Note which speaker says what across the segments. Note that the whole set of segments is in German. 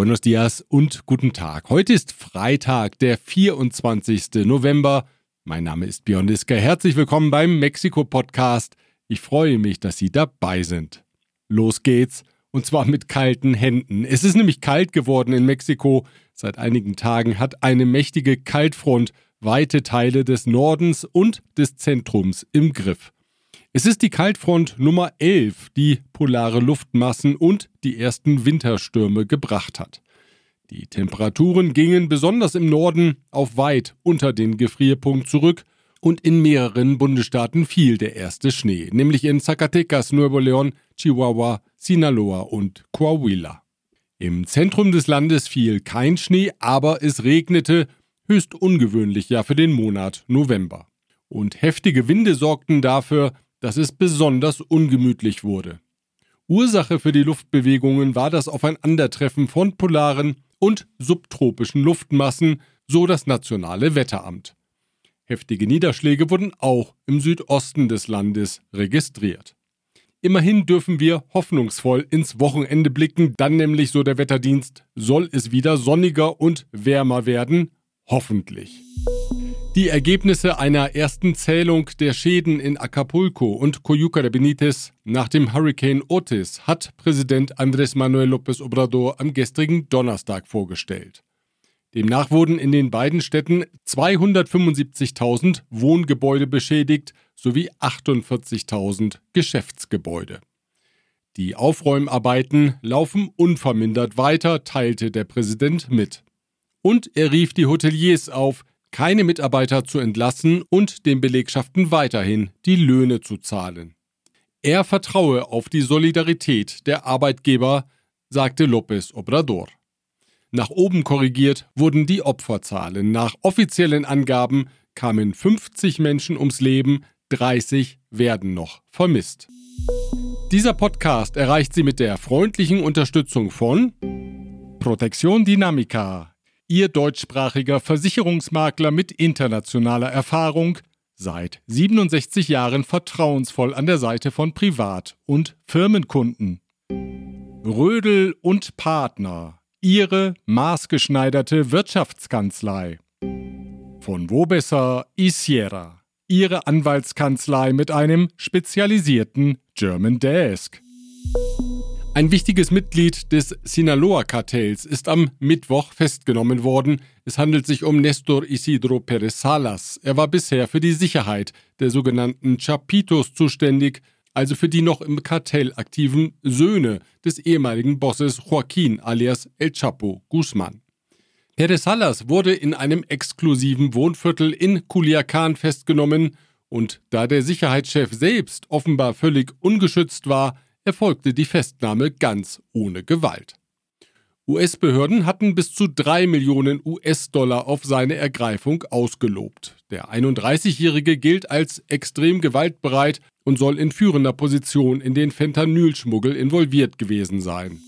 Speaker 1: Buenos dias und guten Tag. Heute ist Freitag, der 24. November. Mein Name ist Björn Liske. Herzlich willkommen beim Mexiko-Podcast. Ich freue mich, dass Sie dabei sind. Los geht's. Und zwar mit kalten Händen. Es ist nämlich kalt geworden in Mexiko. Seit einigen Tagen hat eine mächtige Kaltfront weite Teile des Nordens und des Zentrums im Griff. Es ist die Kaltfront Nummer 11, die polare Luftmassen und die ersten Winterstürme gebracht hat. Die Temperaturen gingen besonders im Norden auf weit unter den Gefrierpunkt zurück und in mehreren Bundesstaaten fiel der erste Schnee, nämlich in Zacatecas, Nuevo León, Chihuahua, Sinaloa und Coahuila. Im Zentrum des Landes fiel kein Schnee, aber es regnete, höchst ungewöhnlich ja für den Monat November. Und heftige Winde sorgten dafür, dass es besonders ungemütlich wurde. Ursache für die Luftbewegungen war das Aufeinandertreffen von polaren und subtropischen Luftmassen, so das nationale Wetteramt. Heftige Niederschläge wurden auch im Südosten des Landes registriert. Immerhin dürfen wir hoffnungsvoll ins Wochenende blicken, dann nämlich, so der Wetterdienst, soll es wieder sonniger und wärmer werden, hoffentlich. Die Ergebnisse einer ersten Zählung der Schäden in Acapulco und Coyuca de Benitez nach dem Hurricane Otis hat Präsident Andrés Manuel López Obrador am gestrigen Donnerstag vorgestellt. Demnach wurden in den beiden Städten 275.000 Wohngebäude beschädigt sowie 48.000 Geschäftsgebäude. Die Aufräumarbeiten laufen unvermindert weiter, teilte der Präsident mit. Und er rief die Hoteliers auf, keine Mitarbeiter zu entlassen und den Belegschaften weiterhin die Löhne zu zahlen. Er vertraue auf die Solidarität der Arbeitgeber, sagte López Obrador. Nach oben korrigiert wurden die Opferzahlen. Nach offiziellen Angaben kamen 50 Menschen ums Leben, 30 werden noch vermisst. Dieser Podcast erreicht Sie mit der freundlichen Unterstützung von Protection Dynamica, Ihr deutschsprachiger Versicherungsmakler mit internationaler Erfahrung, seit 67 Jahren vertrauensvoll an der Seite von Privat- und Firmenkunden. Rödel und Partner Ihre maßgeschneiderte Wirtschaftskanzlei. Von wo besser Isiera, Ihre Anwaltskanzlei mit einem spezialisierten German Desk. Ein wichtiges Mitglied des Sinaloa-Kartells ist am Mittwoch festgenommen worden. Es handelt sich um Nestor Isidro Perez Salas. Er war bisher für die Sicherheit der sogenannten Chapitos zuständig also für die noch im Kartell aktiven Söhne des ehemaligen Bosses Joaquin alias El Chapo Guzman. Perez Salas wurde in einem exklusiven Wohnviertel in Culiacan festgenommen und da der Sicherheitschef selbst offenbar völlig ungeschützt war, erfolgte die Festnahme ganz ohne Gewalt. US-Behörden hatten bis zu drei Millionen US-Dollar auf seine Ergreifung ausgelobt. Der 31-Jährige gilt als extrem gewaltbereit und soll in führender Position in den Fentanylschmuggel involviert gewesen sein.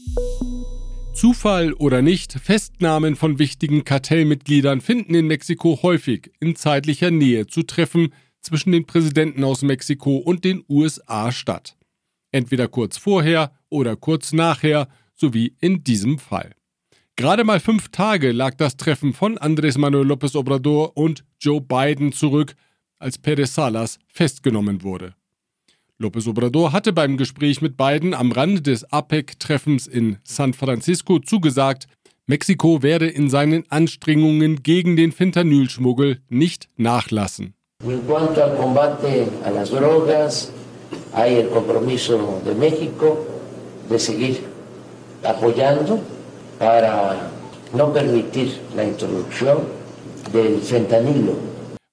Speaker 1: Zufall oder nicht, Festnahmen von wichtigen Kartellmitgliedern finden in Mexiko häufig in zeitlicher Nähe zu Treffen zwischen den Präsidenten aus Mexiko und den USA statt. Entweder kurz vorher oder kurz nachher, so wie in diesem Fall. Gerade mal fünf Tage lag das Treffen von Andrés Manuel López Obrador und Joe Biden zurück, als Pérez Salas festgenommen wurde. López Obrador hatte beim Gespräch mit Biden am Rande des APEC-Treffens in San Francisco zugesagt, Mexiko werde in seinen Anstrengungen gegen den Fentanylschmuggel nicht nachlassen.
Speaker 2: En cuanto al combate a las drogas, hay el compromiso de México de seguir apoyando para no permitir la introducción del fentanilo.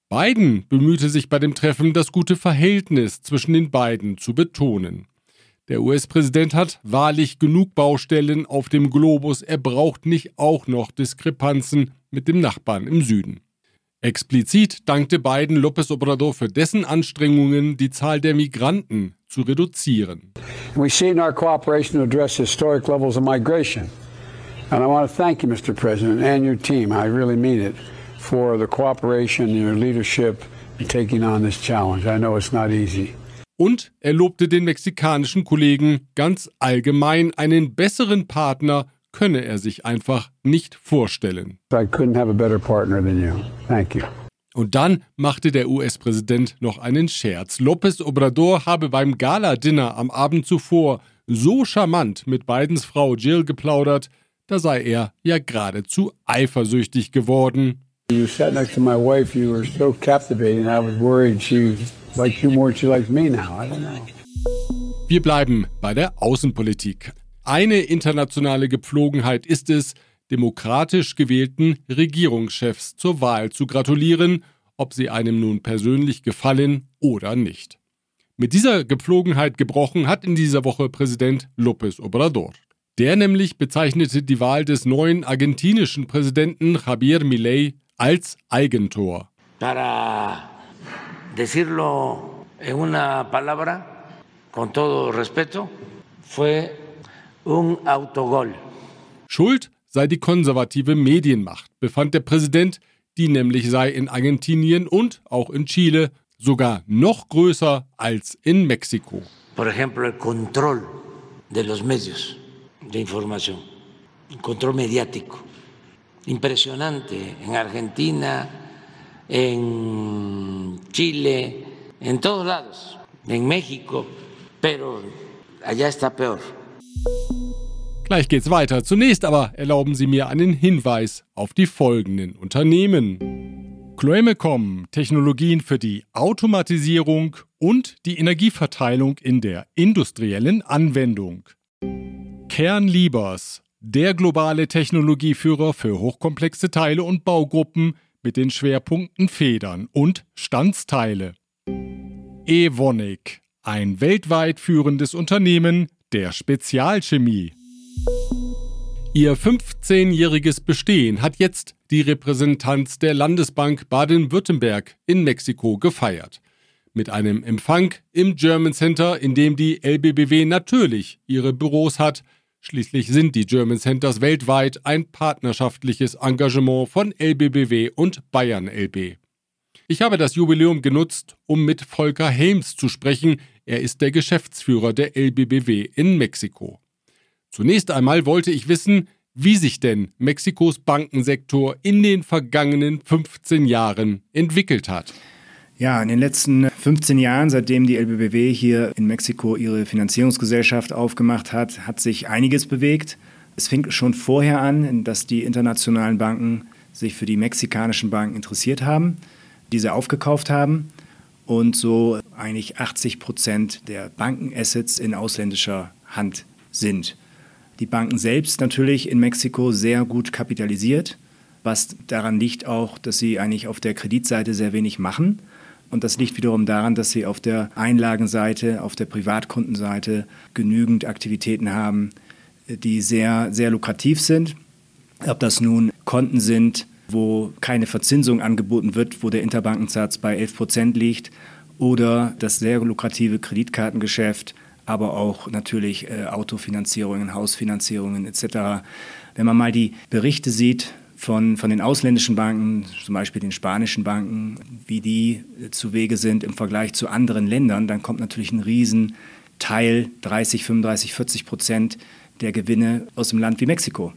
Speaker 1: Biden bemühte sich bei dem Treffen, das gute Verhältnis zwischen den beiden zu betonen. Der US-Präsident hat wahrlich genug Baustellen auf dem Globus, er braucht nicht auch noch Diskrepanzen mit dem Nachbarn im Süden. Explizit dankte Biden López Obrador für dessen Anstrengungen, die Zahl der Migranten zu reduzieren.
Speaker 3: We see in our cooperation to address historic levels of migration. And I want to thank you, Mr. President, and your team. I really mean it for the cooperation, your leadership in taking on this challenge. I know it's not easy.
Speaker 1: Und er lobte den mexikanischen Kollegen ganz allgemein einen besseren Partner könne er sich einfach nicht vorstellen.
Speaker 3: I couldn't have a better partner than you. Thank you.
Speaker 1: Und dann machte der US-Präsident noch einen Scherz. López Obrador habe beim Gala-Dinner am Abend zuvor so charmant mit Bidens Frau Jill geplaudert, da sei er ja geradezu eifersüchtig geworden.
Speaker 3: You sat next to my wife, you were so captivating, I was worried she liked you more than she likes me now. I don't know.
Speaker 1: Wir bleiben bei der Außenpolitik. Eine internationale Gepflogenheit ist es, demokratisch gewählten Regierungschefs zur Wahl zu gratulieren, ob sie einem nun persönlich gefallen oder nicht. Mit dieser Gepflogenheit gebrochen hat in dieser Woche Präsident López Obrador. Der nämlich bezeichnete die Wahl des neuen argentinischen Präsidenten Javier Milei als Eigentor.
Speaker 2: Para decirlo en una palabra, con todo respeto, fue un autogol.
Speaker 1: Schuld sei die konservative Medienmacht, befand der Präsident, die nämlich sei in Argentinien und auch in Chile sogar noch größer als in Mexiko.
Speaker 2: Por ejemplo, el control de los medios de información, el control mediático. Impresionante en Argentina, en Chile, en todos lados, en México, pero allá está peor.
Speaker 1: Gleich geht's weiter. Zunächst aber erlauben Sie mir einen Hinweis auf die folgenden Unternehmen. Chloemecom, Technologien für die Automatisierung und die Energieverteilung in der industriellen Anwendung. Kernliebers, der globale Technologieführer für hochkomplexe Teile und Baugruppen mit den Schwerpunkten Federn und Standsteile. Evonik, ein weltweit führendes Unternehmen der Spezialchemie. Ihr 15-jähriges Bestehen hat jetzt die Repräsentanz der Landesbank Baden-Württemberg in Mexiko gefeiert. Mit einem Empfang im German Center, in dem die LBBW natürlich ihre Büros hat. Schließlich sind die German Centers weltweit ein partnerschaftliches Engagement von LBBW und Bayern LB. Ich habe das Jubiläum genutzt, um mit Volker Helms zu sprechen. Er ist der Geschäftsführer der LBBW in Mexiko. Zunächst einmal wollte ich wissen, wie sich denn Mexikos Bankensektor in den vergangenen 15 Jahren entwickelt hat.
Speaker 4: Ja, in den letzten 15 Jahren, seitdem die LBBW hier in Mexiko ihre Finanzierungsgesellschaft aufgemacht hat, hat sich einiges bewegt. Es fing schon vorher an, dass die internationalen Banken sich für die mexikanischen Banken interessiert haben, diese aufgekauft haben und so eigentlich 80 Prozent der Bankenassets in ausländischer Hand sind. Die Banken selbst natürlich in Mexiko sehr gut kapitalisiert, was daran liegt auch, dass sie eigentlich auf der Kreditseite sehr wenig machen. Und das liegt wiederum daran, dass sie auf der Einlagenseite, auf der Privatkundenseite genügend Aktivitäten haben, die sehr, sehr lukrativ sind. Ob das nun Konten sind, wo keine Verzinsung angeboten wird, wo der Interbankensatz bei 11 Prozent liegt, oder das sehr lukrative Kreditkartengeschäft, aber auch natürlich äh, Autofinanzierungen, Hausfinanzierungen etc. Wenn man mal die Berichte sieht von, von den ausländischen Banken, zum Beispiel den spanischen Banken, wie die äh, zu Wege sind im Vergleich zu anderen Ländern, dann kommt natürlich ein Riesenteil, 30, 35, 40 Prozent der Gewinne aus dem Land wie Mexiko.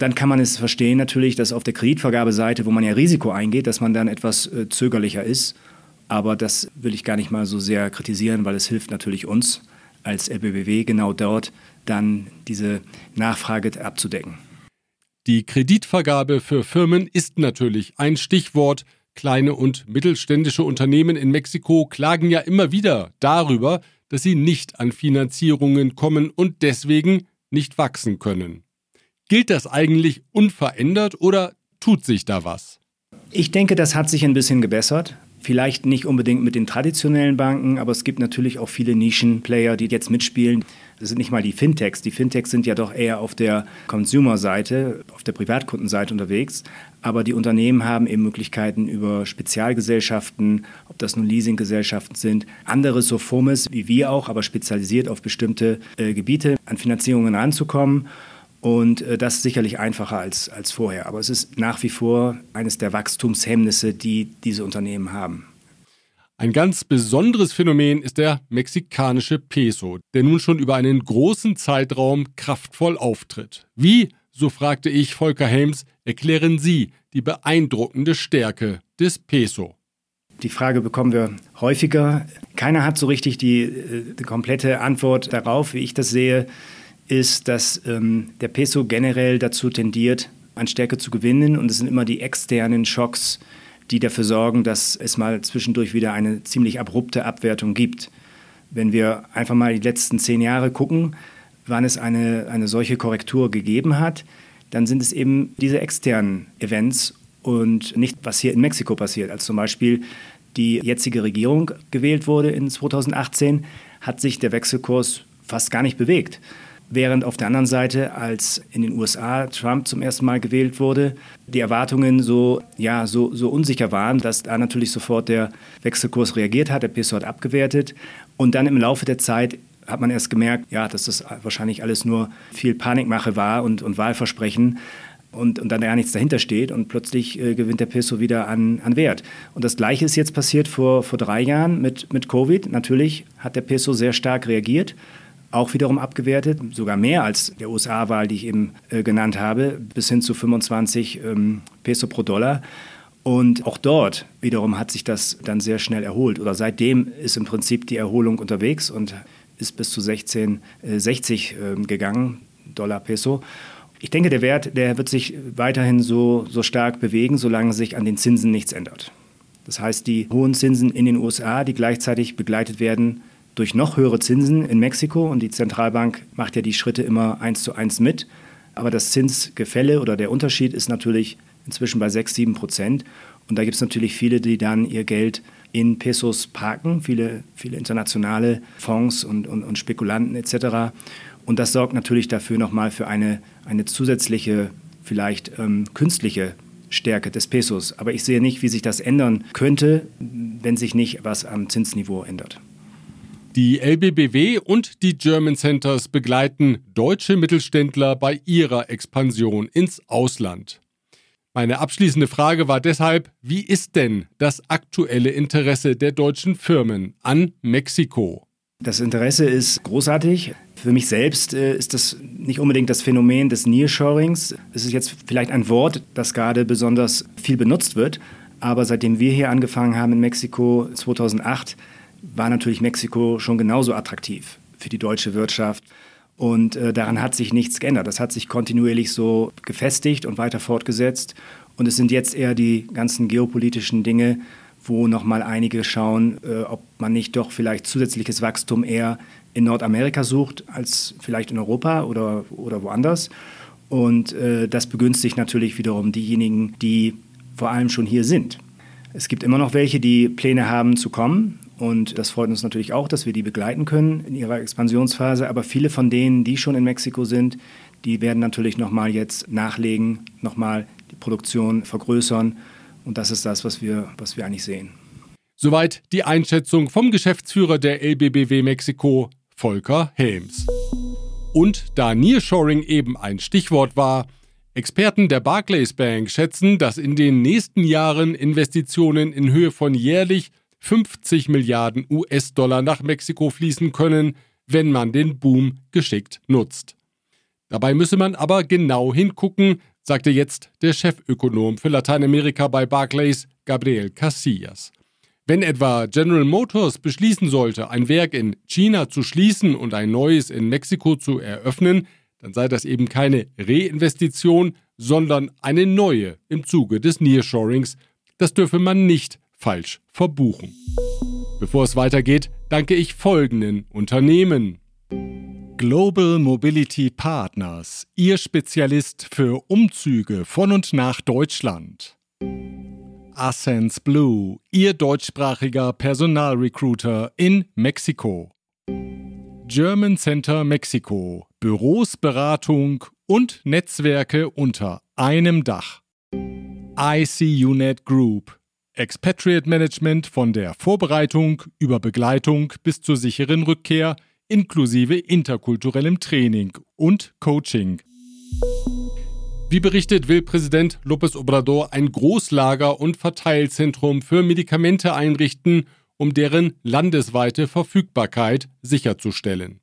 Speaker 4: Dann kann man es verstehen natürlich, dass auf der Kreditvergabeseite, wo man ja Risiko eingeht, dass man dann etwas äh, zögerlicher ist. Aber das will ich gar nicht mal so sehr kritisieren, weil es hilft natürlich uns als LBBW genau dort dann diese Nachfrage abzudecken.
Speaker 1: Die Kreditvergabe für Firmen ist natürlich ein Stichwort. Kleine und mittelständische Unternehmen in Mexiko klagen ja immer wieder darüber, dass sie nicht an Finanzierungen kommen und deswegen nicht wachsen können. Gilt das eigentlich unverändert oder tut sich da was?
Speaker 4: Ich denke, das hat sich ein bisschen gebessert. Vielleicht nicht unbedingt mit den traditionellen Banken, aber es gibt natürlich auch viele Nischenplayer, die jetzt mitspielen. Das sind nicht mal die Fintechs. Die Fintechs sind ja doch eher auf der Consumer-Seite, auf der Privatkundenseite unterwegs. Aber die Unternehmen haben eben Möglichkeiten über Spezialgesellschaften, ob das nun Leasinggesellschaften sind, andere Soformes wie wir auch, aber spezialisiert auf bestimmte äh, Gebiete an Finanzierungen ranzukommen. Und äh, das ist sicherlich einfacher als, als vorher. Aber es ist nach wie vor eines der Wachstumshemmnisse, die diese Unternehmen haben.
Speaker 1: Ein ganz besonderes Phänomen ist der mexikanische Peso, der nun schon über einen großen Zeitraum kraftvoll auftritt. Wie so fragte ich Volker Helms, erklären Sie die beeindruckende Stärke des Peso.
Speaker 4: Die Frage bekommen wir häufiger. Keiner hat so richtig die, äh, die komplette Antwort darauf. Wie ich das sehe, ist, dass ähm, der Peso generell dazu tendiert, an Stärke zu gewinnen. Und es sind immer die externen Schocks, die dafür sorgen, dass es mal zwischendurch wieder eine ziemlich abrupte Abwertung gibt. Wenn wir einfach mal die letzten zehn Jahre gucken, wann es eine, eine solche Korrektur gegeben hat, dann sind es eben diese externen Events und nicht, was hier in Mexiko passiert. Als zum Beispiel die jetzige Regierung gewählt wurde in 2018, hat sich der Wechselkurs fast gar nicht bewegt. Während auf der anderen Seite, als in den USA Trump zum ersten Mal gewählt wurde, die Erwartungen so, ja, so, so unsicher waren, dass da natürlich sofort der Wechselkurs reagiert hat, der Peso hat abgewertet. Und dann im Laufe der Zeit hat man erst gemerkt, ja, dass das wahrscheinlich alles nur viel Panikmache war und, und Wahlversprechen und, und dann gar nichts dahinter steht und plötzlich äh, gewinnt der Peso wieder an, an Wert. Und das Gleiche ist jetzt passiert vor, vor drei Jahren mit, mit Covid. Natürlich hat der Peso sehr stark reagiert auch wiederum abgewertet, sogar mehr als der USA-Wahl, die ich eben äh, genannt habe, bis hin zu 25 ähm, Peso pro Dollar. Und auch dort wiederum hat sich das dann sehr schnell erholt. Oder seitdem ist im Prinzip die Erholung unterwegs und ist bis zu 16,60 äh, äh, gegangen, Dollar Peso. Ich denke, der Wert, der wird sich weiterhin so, so stark bewegen, solange sich an den Zinsen nichts ändert. Das heißt, die hohen Zinsen in den USA, die gleichzeitig begleitet werden durch noch höhere Zinsen in Mexiko und die Zentralbank macht ja die Schritte immer eins zu eins mit. Aber das Zinsgefälle oder der Unterschied ist natürlich inzwischen bei 6, 7 Prozent. Und da gibt es natürlich viele, die dann ihr Geld in Pesos parken, viele, viele internationale Fonds und, und, und Spekulanten etc. Und das sorgt natürlich dafür nochmal für eine, eine zusätzliche, vielleicht ähm, künstliche Stärke des Pesos. Aber ich sehe nicht, wie sich das ändern könnte, wenn sich nicht was am Zinsniveau ändert.
Speaker 1: Die LBBW und die German Centers begleiten deutsche Mittelständler bei ihrer Expansion ins Ausland. Meine abschließende Frage war deshalb, wie ist denn das aktuelle Interesse der deutschen Firmen an Mexiko?
Speaker 4: Das Interesse ist großartig. Für mich selbst äh, ist das nicht unbedingt das Phänomen des Nearshorings. Es ist jetzt vielleicht ein Wort, das gerade besonders viel benutzt wird. Aber seitdem wir hier angefangen haben in Mexiko 2008, war natürlich Mexiko schon genauso attraktiv für die deutsche Wirtschaft. Und äh, daran hat sich nichts geändert. Das hat sich kontinuierlich so gefestigt und weiter fortgesetzt. Und es sind jetzt eher die ganzen geopolitischen Dinge, wo nochmal einige schauen, äh, ob man nicht doch vielleicht zusätzliches Wachstum eher in Nordamerika sucht als vielleicht in Europa oder, oder woanders. Und äh, das begünstigt natürlich wiederum diejenigen, die vor allem schon hier sind. Es gibt immer noch welche, die Pläne haben zu kommen, und das freut uns natürlich auch, dass wir die begleiten können in ihrer Expansionsphase. Aber viele von denen, die schon in Mexiko sind, die werden natürlich nochmal jetzt nachlegen, nochmal die Produktion vergrößern. Und das ist das, was wir, was wir eigentlich sehen.
Speaker 1: Soweit die Einschätzung vom Geschäftsführer der LBBW Mexiko, Volker Helms. Und da Nearshoring eben ein Stichwort war, Experten der Barclays Bank schätzen, dass in den nächsten Jahren Investitionen in Höhe von jährlich 50 Milliarden US-Dollar nach Mexiko fließen können, wenn man den Boom geschickt nutzt. Dabei müsse man aber genau hingucken, sagte jetzt der Chefökonom für Lateinamerika bei Barclays, Gabriel Casillas. Wenn etwa General Motors beschließen sollte, ein Werk in China zu schließen und ein neues in Mexiko zu eröffnen, dann sei das eben keine Reinvestition, sondern eine neue im Zuge des Nearshorings. Das dürfe man nicht falsch verbuchen. Bevor es weitergeht, danke ich folgenden Unternehmen. Global Mobility Partners, Ihr Spezialist für Umzüge von und nach Deutschland. Ascens Blue, Ihr deutschsprachiger Personalrecruiter in Mexiko. German Center Mexiko, Büros, Beratung und Netzwerke unter einem Dach. ICUNET Group, Expatriate Management von der Vorbereitung über Begleitung bis zur sicheren Rückkehr inklusive interkulturellem Training und Coaching. Wie berichtet, will Präsident López Obrador ein Großlager und Verteilzentrum für Medikamente einrichten, um deren landesweite Verfügbarkeit sicherzustellen.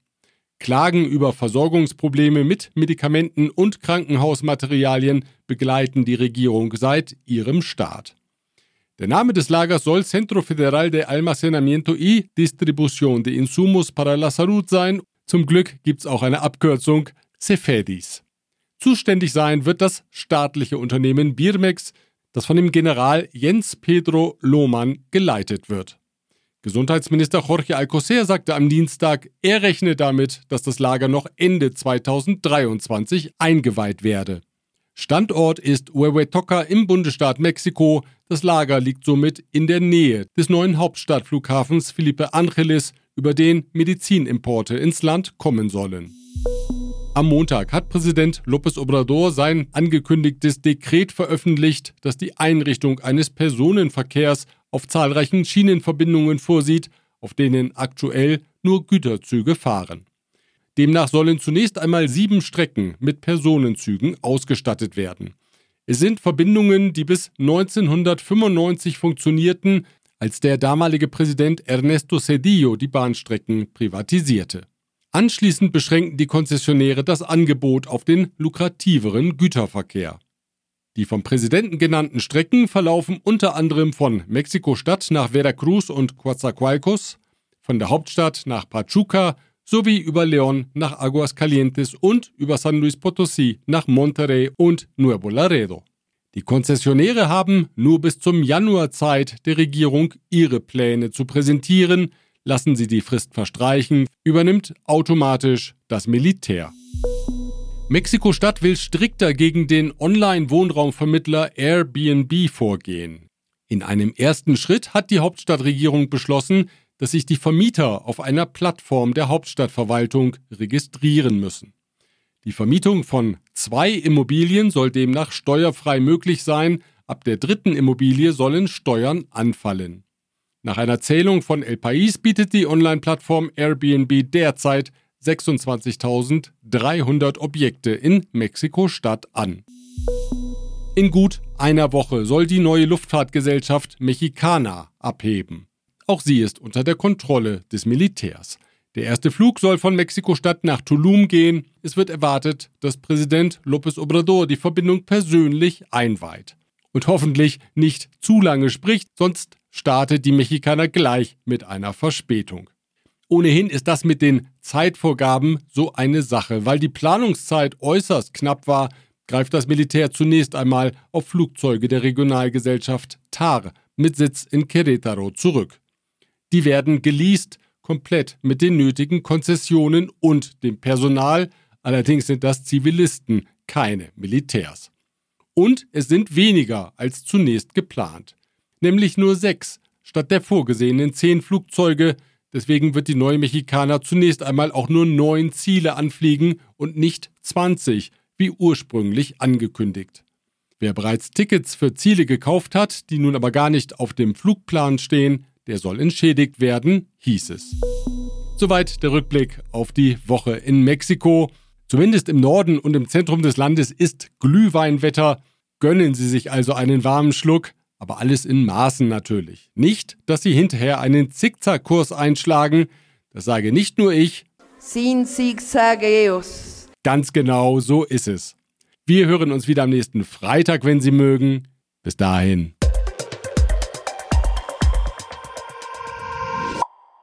Speaker 1: Klagen über Versorgungsprobleme mit Medikamenten und Krankenhausmaterialien begleiten die Regierung seit ihrem Start. Der Name des Lagers soll Centro Federal de Almacenamiento y Distribución de Insumos para la Salud sein. Zum Glück gibt es auch eine Abkürzung, Cefedis. Zuständig sein wird das staatliche Unternehmen Birmex, das von dem General Jens Pedro Lohmann geleitet wird. Gesundheitsminister Jorge Alcocer sagte am Dienstag, er rechne damit, dass das Lager noch Ende 2023 eingeweiht werde. Standort ist Huehuetoca im Bundesstaat Mexiko. Das Lager liegt somit in der Nähe des neuen Hauptstadtflughafens Felipe Angeles, über den Medizinimporte ins Land kommen sollen. Am Montag hat Präsident López Obrador sein angekündigtes Dekret veröffentlicht, das die Einrichtung eines Personenverkehrs auf zahlreichen Schienenverbindungen vorsieht, auf denen aktuell nur Güterzüge fahren. Demnach sollen zunächst einmal sieben Strecken mit Personenzügen ausgestattet werden. Es sind Verbindungen, die bis 1995 funktionierten, als der damalige Präsident Ernesto Cedillo die Bahnstrecken privatisierte. Anschließend beschränken die Konzessionäre das Angebot auf den lukrativeren Güterverkehr. Die vom Präsidenten genannten Strecken verlaufen unter anderem von Mexiko-Stadt nach Veracruz und Coatzacoalcos, von der Hauptstadt nach Pachuca sowie über León nach Aguascalientes und über San Luis Potosí nach Monterrey und Nuevo Laredo. Die Konzessionäre haben nur bis zum Januar Zeit, der Regierung ihre Pläne zu präsentieren. Lassen sie die Frist verstreichen, übernimmt automatisch das Militär. Mexiko-Stadt will strikter gegen den Online-Wohnraumvermittler Airbnb vorgehen. In einem ersten Schritt hat die Hauptstadtregierung beschlossen, dass sich die Vermieter auf einer Plattform der Hauptstadtverwaltung registrieren müssen. Die Vermietung von zwei Immobilien soll demnach steuerfrei möglich sein, ab der dritten Immobilie sollen Steuern anfallen. Nach einer Zählung von El País bietet die Online-Plattform Airbnb derzeit 26.300 Objekte in Mexiko-Stadt an. In gut einer Woche soll die neue Luftfahrtgesellschaft Mexicana abheben. Auch sie ist unter der Kontrolle des Militärs. Der erste Flug soll von Mexiko-Stadt nach Tulum gehen. Es wird erwartet, dass Präsident López Obrador die Verbindung persönlich einweiht. Und hoffentlich nicht zu lange spricht, sonst startet die Mexikaner gleich mit einer Verspätung. Ohnehin ist das mit den Zeitvorgaben so eine Sache. Weil die Planungszeit äußerst knapp war, greift das Militär zunächst einmal auf Flugzeuge der Regionalgesellschaft TAR mit Sitz in Querétaro zurück. Die werden geleast, komplett mit den nötigen Konzessionen und dem Personal, allerdings sind das Zivilisten, keine Militärs. Und es sind weniger als zunächst geplant, nämlich nur sechs statt der vorgesehenen zehn Flugzeuge, Deswegen wird die neue Mexikaner zunächst einmal auch nur neun Ziele anfliegen und nicht 20, wie ursprünglich angekündigt. Wer bereits Tickets für Ziele gekauft hat, die nun aber gar nicht auf dem Flugplan stehen, der soll entschädigt werden, hieß es. Soweit der Rückblick auf die Woche in Mexiko. Zumindest im Norden und im Zentrum des Landes ist Glühweinwetter. Gönnen Sie sich also einen warmen Schluck aber alles in Maßen natürlich. Nicht, dass Sie hinterher einen Zickzackkurs einschlagen, das sage nicht nur ich.
Speaker 5: Sin zigzagueos.
Speaker 1: Ganz genau, so ist es. Wir hören uns wieder am nächsten Freitag, wenn Sie mögen. Bis dahin.